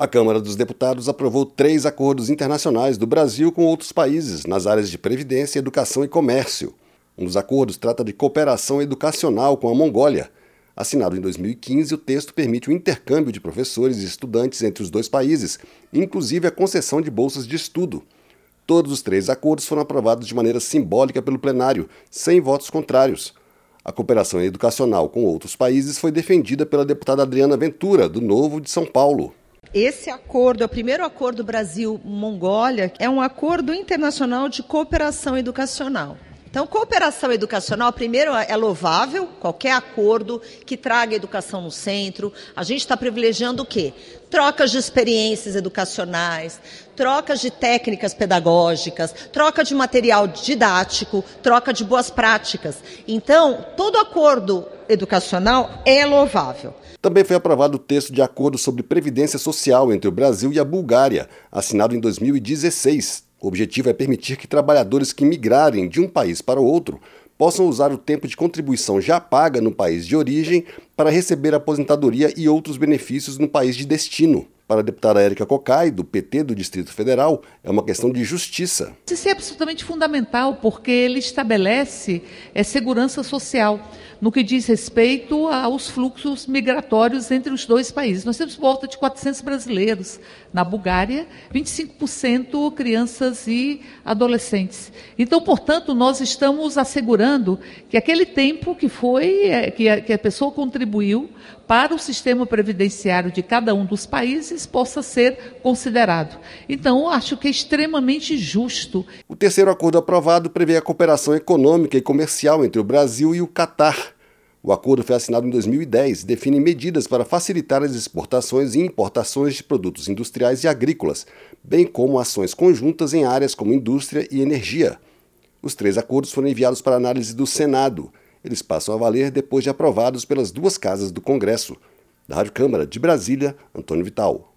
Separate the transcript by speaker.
Speaker 1: A Câmara dos Deputados aprovou três acordos internacionais do Brasil com outros países nas áreas de previdência, educação e comércio. Um dos acordos trata de cooperação educacional com a Mongólia. Assinado em 2015, o texto permite o intercâmbio de professores e estudantes entre os dois países, inclusive a concessão de bolsas de estudo. Todos os três acordos foram aprovados de maneira simbólica pelo plenário, sem votos contrários. A cooperação educacional com outros países foi defendida pela deputada Adriana Ventura, do Novo de São Paulo.
Speaker 2: Esse acordo o primeiro acordo Brasil-Mongólia, é um acordo internacional de cooperação educacional. Então, cooperação educacional, primeiro, é louvável, qualquer acordo que traga educação no centro. A gente está privilegiando o quê? Trocas de experiências educacionais, trocas de técnicas pedagógicas, troca de material didático, troca de boas práticas. Então, todo acordo educacional é louvável.
Speaker 1: Também foi aprovado o texto de acordo sobre previdência social entre o Brasil e a Bulgária, assinado em 2016. O objetivo é permitir que trabalhadores que migrarem de um país para o outro possam usar o tempo de contribuição já paga no país de origem para receber aposentadoria e outros benefícios no país de destino. Para a deputada Érica Cocai, do PT do Distrito Federal, é uma questão de justiça.
Speaker 3: Isso é absolutamente fundamental, porque ele estabelece é, segurança social no que diz respeito aos fluxos migratórios entre os dois países. Nós temos volta de 400 brasileiros na Bulgária, 25% crianças e adolescentes. Então, portanto, nós estamos assegurando que aquele tempo que foi, é, que a, que a pessoa contribuiu para o sistema previdenciário de cada um dos países possa ser considerado. Então, acho que é extremamente justo.
Speaker 1: O terceiro acordo aprovado prevê a cooperação econômica e comercial entre o Brasil e o Catar. O acordo foi assinado em 2010 e define medidas para facilitar as exportações e importações de produtos industriais e agrícolas, bem como ações conjuntas em áreas como indústria e energia. Os três acordos foram enviados para análise do Senado. Eles passam a valer depois de aprovados pelas duas casas do Congresso. Da Rádio Câmara de Brasília, Antônio Vital.